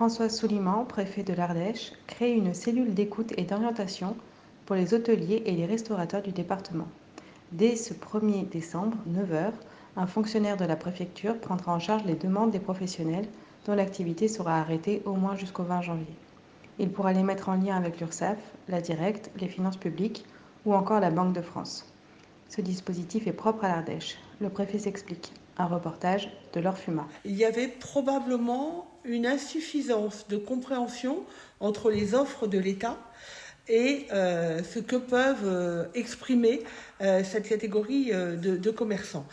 François Souliman, préfet de l'Ardèche, crée une cellule d'écoute et d'orientation pour les hôteliers et les restaurateurs du département. Dès ce 1er décembre, 9h, un fonctionnaire de la préfecture prendra en charge les demandes des professionnels dont l'activité sera arrêtée au moins jusqu'au 20 janvier. Il pourra les mettre en lien avec l'URSSAF, la Directe, les finances publiques ou encore la Banque de France. Ce dispositif est propre à l'Ardèche. Le préfet s'explique. Un reportage de Laure Fuma. Il y avait probablement une insuffisance de compréhension entre les offres de l'État et euh, ce que peuvent euh, exprimer euh, cette catégorie de, commerçants.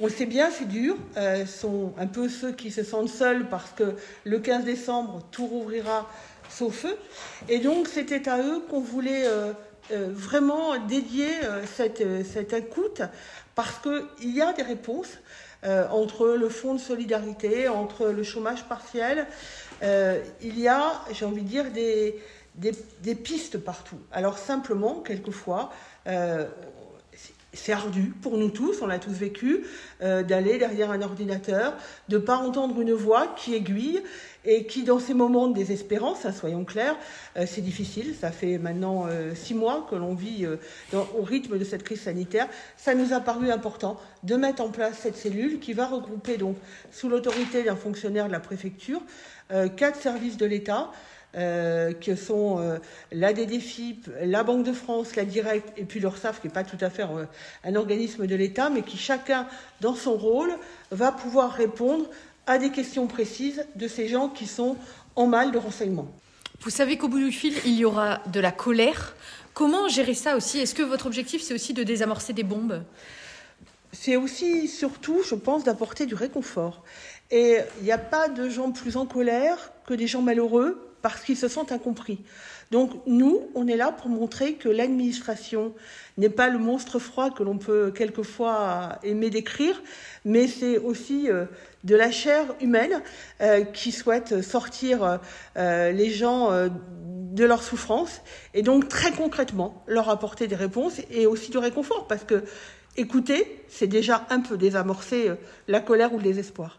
On le sait bien, c'est dur. Euh, sont un peu ceux qui se sentent seuls parce que le 15 décembre, tout rouvrira sauf eux. Et donc, c'était à eux qu'on voulait vraiment dédier cette, cette écoute parce qu'il y a des réponses. Euh, entre le fonds de solidarité, entre le chômage partiel. Euh, il y a, j'ai envie de dire, des, pistes partout. Alors simplement, quelquefois, euh, c'est ardu pour nous tous, on l'a tous vécu, euh, d'aller derrière un ordinateur, de ne pas entendre une voix qui aiguille et qui, dans ces moments de désespérance, soyons clairs, euh, c'est difficile. Ça fait maintenant euh, six mois que l'on vit au rythme de cette crise sanitaire. Ça nous a paru important de mettre en place cette cellule qui va regrouper donc sous l'autorité d'un fonctionnaire de la préfecture quatre services de l'État. Euh, que sont euh, la DDFIP, la Banque de France, la Directe et puis l'URSSAF, qui n'est pas tout à fait euh, un organisme de l'État, mais qui chacun, dans son rôle, va pouvoir répondre à des questions précises de ces gens qui sont en mal de renseignement. Vous savez qu'au bout du fil, il y aura de la colère. Comment gérer ça aussi? Est-ce que votre objectif, c'est aussi de désamorcer des bombes? C'est aussi, surtout, je pense, d'apporter du réconfort. Et il n'y a pas de gens plus en colère que des gens malheureux parce qu'ils se sentent incompris. Donc nous, on est là pour montrer que l'administration n'est pas le monstre froid que l'on peut quelquefois aimer décrire, mais c'est aussi euh, de la chair humaine euh, qui souhaite sortir euh, les gens de leur souffrance et donc très concrètement leur apporter des réponses et aussi du réconfort parce que écouter, c'est déjà un peu désamorcer la colère ou le désespoir.